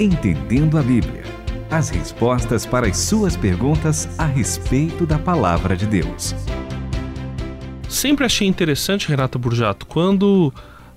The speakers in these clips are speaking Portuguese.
Entendendo a Bíblia. As respostas para as suas perguntas a respeito da palavra de Deus. Sempre achei interessante, Renata Burjato, quando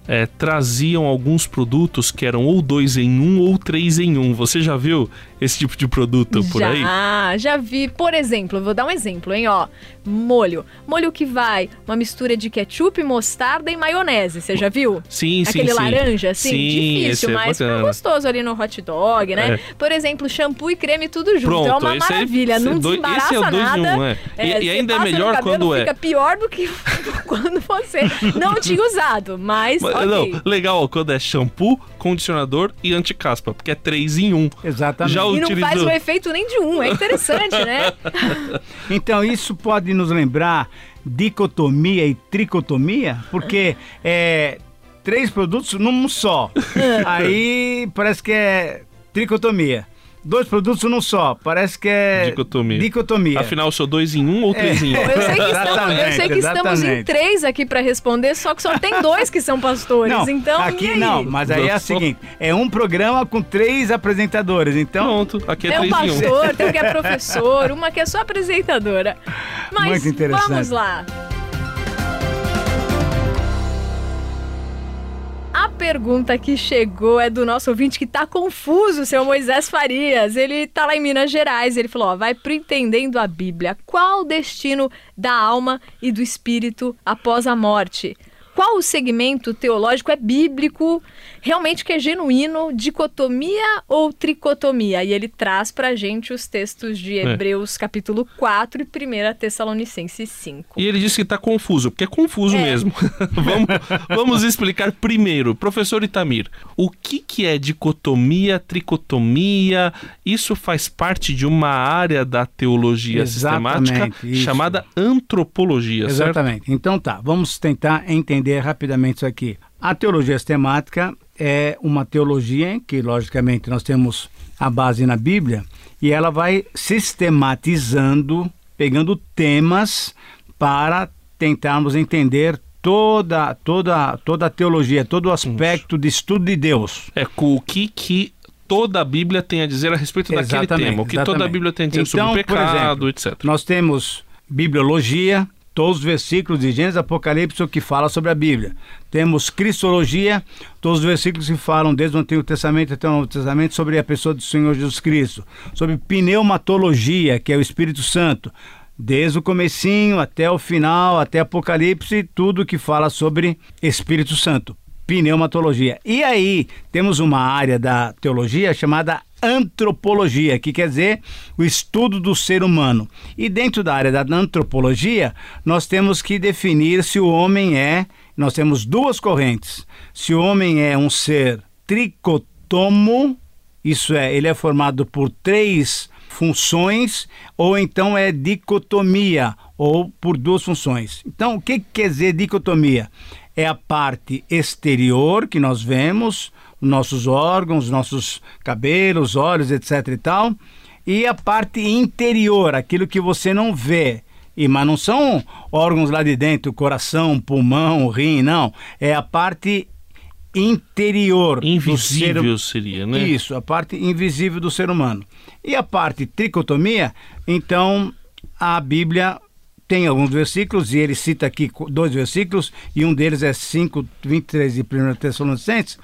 é, traziam alguns produtos que eram ou dois em um ou três em um. Você já viu esse tipo de produto por já, aí? Já, já vi. Por exemplo, vou dar um exemplo, hein, ó. Molho. Molho que vai uma mistura de ketchup, mostarda e maionese. Você já viu? Sim, sim, Aquele sim. laranja, assim, sim, difícil, é mas bacana. gostoso ali no hot dog, né? É. Por exemplo, shampoo e creme tudo junto. Pronto, é uma esse aí- maravilha, esse não é dois- esse é o dois em nada. um, é. E- e você ainda é melhor cabelo, quando é. fica pior do que quando você não tinha usado, mas, Mas, ok. Não, legal ó, quando é shampoo, condicionador e anticaspa, porque é três em um. Exatamente. Já E não utilizou. faz o efeito nem de um, é interessante, né? Então, isso pode nos lembrar dicotomia e tricotomia, porque é três produtos num só. Aí parece que é tricotomia. Dois produtos num só, parece que é Dicotomia. dicotomia. Afinal, eu sou dois em um ou três em um? Eu sei que estamos, eu sei que estamos em três aqui para responder, só que só tem dois que são pastores. Não, então, e aqui aí? não, mas aí é o Nossa. seguinte, é um programa com três apresentadores, então Pronto, aqui é Tem um três em um. pastor, tem um que é professor, uma que é só apresentadora. Mas Muito interessante. vamos lá. Pergunta que chegou é do nosso ouvinte que tá confuso, seu Moisés Farias. Ele tá lá em Minas Gerais. Ele falou: ó, vai pro entendendo a Bíblia. Qual o destino da alma e do espírito após a morte? Qual o segmento teológico é bíblico, realmente que é genuíno, dicotomia ou tricotomia? E ele traz pra gente os textos de É. Hebreus capítulo 4 e 1 Tessalonicenses 5. E ele disse que está confuso, porque é confuso É. mesmo. vamos, vamos explicar primeiro. Professor Itamir, o que, que é dicotomia, tricotomia? Isso faz parte de uma área da teologia Exatamente, sistemática isso. chamada antropologia, certo? Exatamente. Então tá, vamos tentar entender rapidamente isso aqui. A teologia sistemática é uma teologia em que, logicamente, nós temos a base na Bíblia e ela vai sistematizando, pegando temas para tentarmos entender toda, toda, toda a teologia, todo o aspecto de estudo de Deus. É com o que, que toda a Bíblia tem a dizer a respeito daquele Exatamente, tema. O que toda a exatamente. Bíblia tem a dizer Então, sobre o pecado, exemplo, etc. Nós temos bibliologia, todos os versículos de Gênesis, Apocalipse, que fala sobre a Bíblia. Temos cristologia, todos os versículos que falam desde o Antigo Testamento até o Novo Testamento sobre a pessoa do Senhor Jesus Cristo. Sobre pneumatologia, que é o Espírito Santo. Desde o comecinho até o final, até Apocalipse, tudo que fala sobre Espírito Santo. Pneumatologia. E aí, temos uma área da teologia chamada antropologia, que quer dizer o estudo do ser humano. E dentro da área da antropologia, nós temos que definir se o homem é. Nós temos duas correntes. Se o homem é um ser tricotomo, isso é, ele é formado por três funções, ou então é dicotomia, ou por duas funções. Então, o que quer dizer dicotomia? É a parte exterior que nós vemos, nossos órgãos, nossos cabelos, olhos, etc e tal, e a parte interior, aquilo que você não vê. E, mas não são órgãos lá de dentro, coração, pulmão, rim, não. É a parte interior. do Invisível ser- seria, né? Isso, a parte invisível do ser humano. E a parte tricotomia, então a Bíblia tem alguns versículos, e ele cita aqui dois versículos, e um deles é 5, 23 de 1 Tessalonicenses.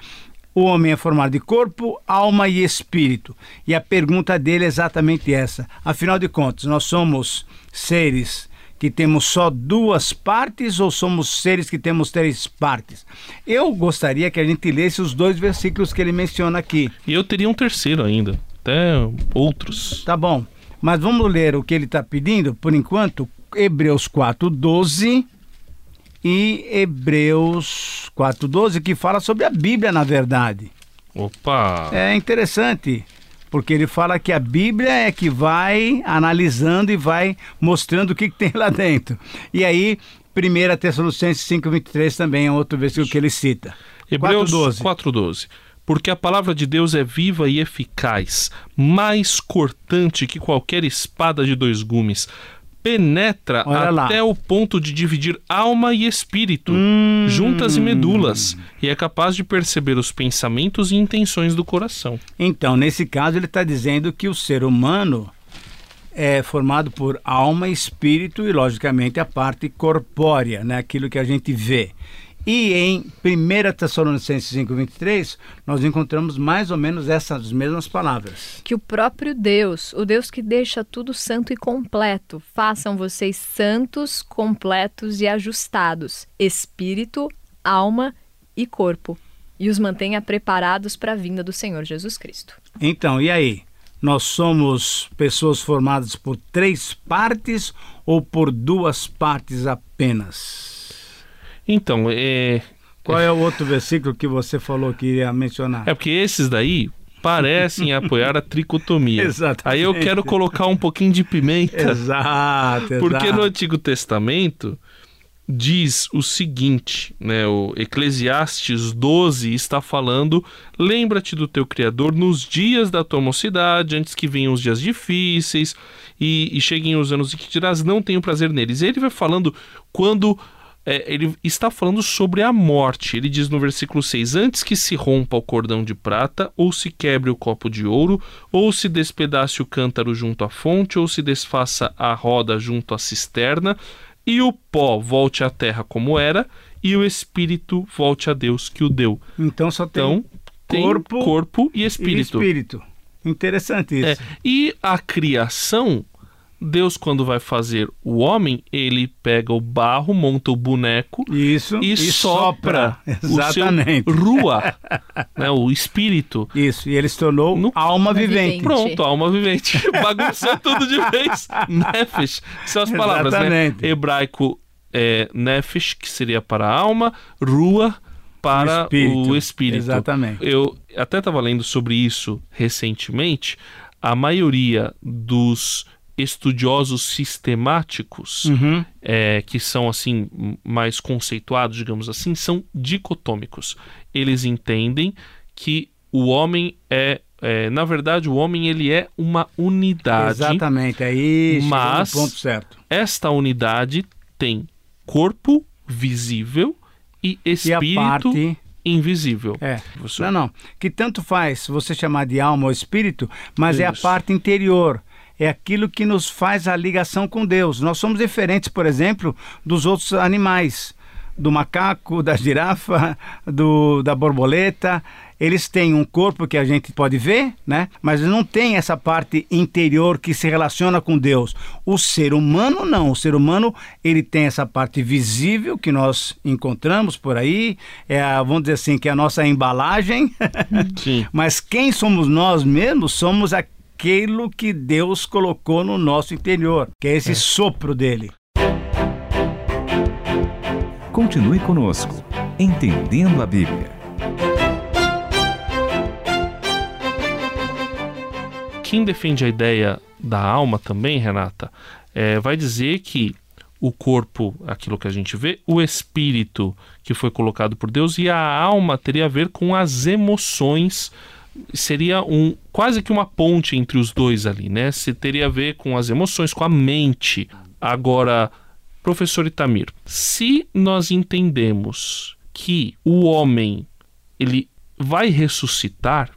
O homem é formado de corpo, alma e espírito. E a pergunta dele é exatamente essa. Afinal de contas, nós somos seres que temos só duas partes ou somos seres que temos três partes? Eu gostaria que a gente lesse os dois versículos que ele menciona aqui. E eu teria um terceiro ainda, até outros. Tá bom. Mas vamos ler o que ele está pedindo, por enquanto, Hebreus 4,12 e Hebreus 4,12, que fala sobre a Bíblia, na verdade. Opa! É interessante, porque ele fala que a Bíblia é que vai analisando e vai mostrando o que, que tem lá dentro. E aí, 1 Tessalonicenses 5,23 também é outro versículo que ele cita. Hebreus 4,12. 4:12. Porque a palavra de Deus é viva e eficaz, mais cortante que qualquer espada de dois gumes, penetra Olha lá. até o ponto de dividir alma e espírito, Hum. juntas e medulas, e é capaz de perceber os pensamentos e intenções do coração. Então, nesse caso, ele está dizendo que o ser humano é formado por alma, espírito e, logicamente, a parte corpórea, né? aquilo que a gente vê. E em 1 Tessalonicenses 5,23, nós encontramos mais ou menos essas mesmas palavras. Que o próprio Deus, o Deus que deixa tudo santo e completo, façam vocês santos, completos e ajustados, espírito, alma e corpo, e os mantenha preparados para a vinda do Senhor Jesus Cristo. Então, e aí? Nós somos pessoas formadas por três partes ou por duas partes apenas? Então, é, Qual é o outro versículo que você falou que iria mencionar? é porque esses daí parecem apoiar a tricotomia. Exatamente. Aí eu quero colocar um pouquinho de pimenta. Exato, Porque exato. no Antigo Testamento diz o seguinte, né, o Eclesiastes 12 está falando: "Lembra-te do teu criador nos dias da tua mocidade, antes que venham os dias difíceis e, e cheguem os anos em que dirás não tenho prazer neles". E ele vai falando quando é, ele está falando sobre a morte. Ele diz no versículo 6: Antes que se rompa o cordão de prata, ou se quebre o copo de ouro, ou se despedace o cântaro junto à fonte, ou se desfaça a roda junto à cisterna, e o pó volte à terra como era, e o espírito volte a Deus que o deu. Então só tem Então, tem corpo corpo, e e espírito. espírito. Interessante isso. É, e a criação, Deus, quando vai fazer o homem, ele pega o barro, monta o boneco Isso. e, sopra, Exatamente. o seu rua, né, o espírito. Isso. E ele se tornou No- alma vivente. Pronto, alma vivente. Bagunçou tudo de vez. Nefesh. São as palavras, né? Exatamente. Hebraico é Nefesh, que seria para a alma, rua para O espírito. o espírito. Exatamente. Eu até estava lendo sobre isso recentemente. A maioria dos estudiosos sistemáticos, Uhum. é, que são assim mais conceituados, digamos assim, são dicotômicos. Eles entendem que o homem é, é, na verdade, o homem ele é uma unidade. Exatamente. Aí chegou Mas- ponto certo. Esta unidade tem corpo visível e E espírito parte. invisível. É. Professor. Não, não. Que tanto faz você chamar de alma ou espírito, mas é a Isso. parte interior. É aquilo que nos faz a ligação com Deus. Nós somos diferentes, por exemplo, dos outros animais. Do macaco, da girafa, do, da borboleta. Eles têm um corpo que a gente pode ver, né? Mas não tem essa parte interior que se relaciona com Deus. O ser humano não. O ser humano ele tem essa parte visível que nós encontramos por aí. É, a, vamos dizer assim, que é a nossa embalagem. Sim. Mas quem somos nós mesmos somos aquilo que Deus colocou no nosso interior, que é esse sopro dele. Continue conosco, Entendendo a Bíblia. Quem defende a ideia da alma também, Renata, é, vai dizer que o corpo, aquilo que a gente vê, o espírito que foi colocado por Deus e a alma teria a ver com as emoções. Seria um quase que uma ponte entre os dois ali, né? Se teria a ver com as emoções, com a mente. Agora, professor Itamir, se nós entendemos que o homem ele vai ressuscitar,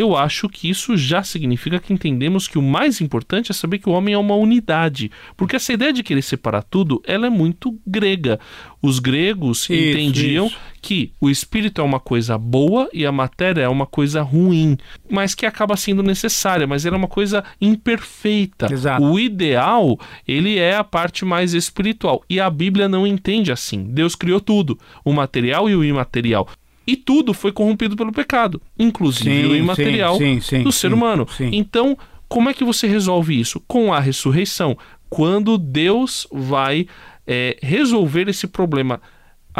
eu acho que isso já significa que entendemos que o mais importante é saber que o homem é uma unidade. Porque essa ideia de querer separar tudo, ela é muito grega. Os gregos Isso, entendiam isso. que o espírito é uma coisa boa e a matéria é uma coisa ruim, mas que acaba sendo necessária, mas era uma coisa imperfeita. Exato. O ideal, ele é a parte mais espiritual. E a Bíblia não entende assim. Deus criou tudo, o material e o imaterial. E tudo foi corrompido pelo pecado, inclusive o imaterial sim, sim, do sim, ser humano. sim. Então, como é que você resolve isso? Com a ressurreição. Quando Deus vai é, resolver esse problema.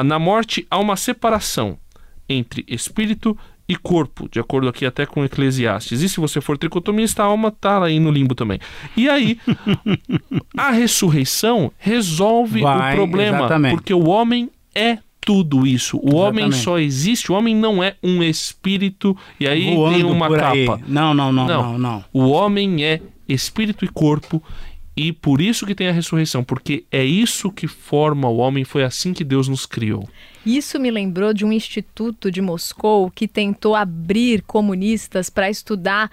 Na morte há uma separação entre espírito e corpo, de acordo aqui até com Eclesiastes. E se você for tricotomista, a alma está aí no limbo também. E aí, a ressurreição resolve Vai, o problema, exatamente. porque o homem é tudo isso. O homem Exatamente. só existe, o homem não é um espírito e aí tem Voando uma por capa. aí. Não, não, não, Não. não, não. O homem é espírito e corpo E por isso que tem a ressurreição, porque é isso que forma o homem, foi assim que Deus nos criou. Isso me lembrou de um instituto de Moscou que tentou abrir comunistas para estudar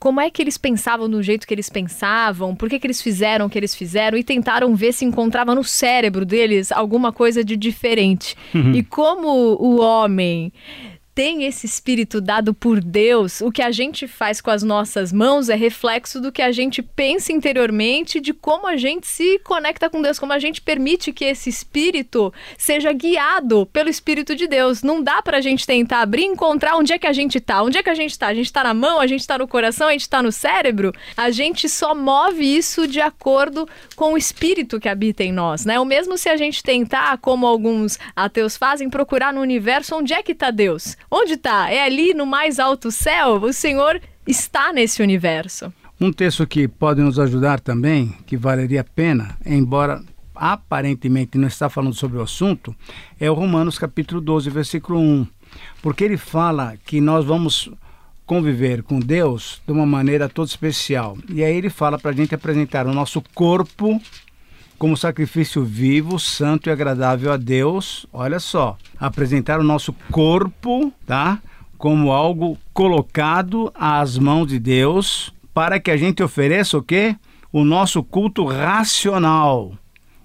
como é que eles pensavam do jeito que eles pensavam, por que, que eles fizeram o que eles fizeram e tentaram ver se encontrava no cérebro deles alguma coisa de diferente. Uhum. E como o homem tem esse espírito dado por Deus, o que a gente faz com as nossas mãos é reflexo do que a gente pensa interiormente, de como a gente se conecta com Deus, como a gente permite que esse espírito seja guiado pelo Espírito de Deus. Não dá pra gente tentar abrir e encontrar onde é que a gente tá. Onde é que a gente tá? A gente tá na mão, a gente tá no coração, a gente tá no cérebro. A gente só move isso de acordo com o espírito que habita em nós, né? O mesmo se a gente tentar, como alguns ateus fazem, procurar no universo onde é que tá Deus. Onde está? É ali no mais alto céu? O Senhor está nesse universo. Um texto que pode nos ajudar também, que valeria a pena, embora aparentemente não está falando sobre o assunto, é o Romanos capítulo 12, versículo 1. Porque ele fala que nós vamos conviver com Deus de uma maneira toda especial. E aí ele fala para a gente apresentar o nosso corpo como sacrifício vivo, santo e agradável a Deus. Olha só, apresentar o nosso corpo, tá? Como algo colocado às mãos de Deus, para que a gente ofereça o quê? O nosso culto racional.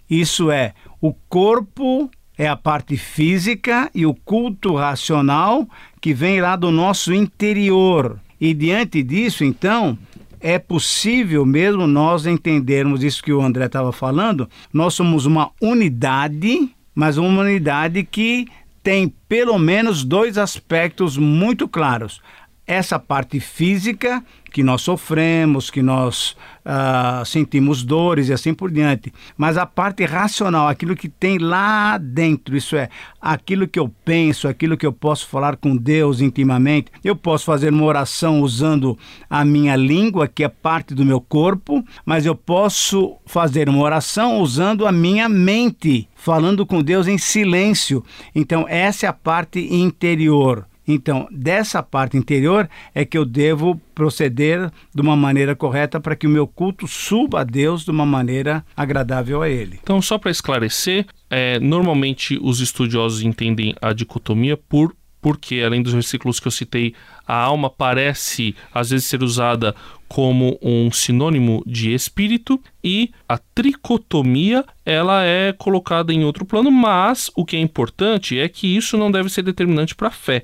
Isso é, o corpo é a parte física e o culto racional que vem lá do nosso interior. E diante disso, então, é possível mesmo nós entendermos isso que o André estava falando. Nós somos uma unidade, mas uma unidade que tem pelo menos dois aspectos muito claros. Essa parte física que nós sofremos, que nós uh, sentimos dores e assim por diante. Mas a parte racional, aquilo que tem lá dentro, isso é, aquilo que eu penso, aquilo que eu posso falar com Deus intimamente. Eu posso fazer uma oração usando a minha língua, que é parte do meu corpo, mas eu posso fazer uma oração usando a minha mente, falando com Deus em silêncio. Então, essa é a parte interior. Então, dessa parte interior é que eu devo proceder de uma maneira correta para que o meu culto suba a Deus de uma maneira agradável a Ele. Então, só para esclarecer, é, normalmente os estudiosos entendem a dicotomia por porque, além dos versículos que eu citei, a alma parece às vezes ser usada como um sinônimo de espírito e a tricotomia ela é colocada em outro plano, mas o que é importante é que isso não deve ser determinante para a fé.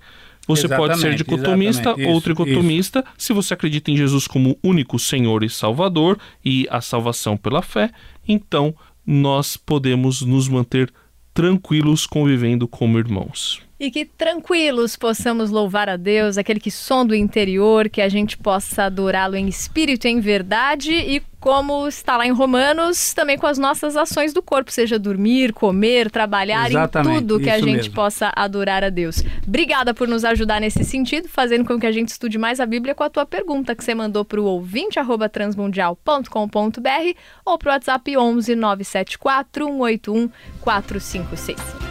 Você exatamente, pode ser dicotomista ou tricotomista isso. se você acredita em Jesus como único Senhor e Salvador e a salvação pela fé, então nós podemos nos manter tranquilos convivendo como irmãos. E que tranquilos possamos louvar a Deus, aquele que som do interior, que a gente possa adorá-lo em espírito e em verdade e como está lá em Romanos, também com as nossas ações do corpo, seja dormir, comer, trabalhar, Exatamente, em tudo que a gente mesmo. possa adorar a Deus. Obrigada por nos ajudar nesse sentido, fazendo com que a gente estude mais a Bíblia com a tua pergunta que você mandou para o ouvinte transmundial.com.br ou para o WhatsApp 11 974 181 456.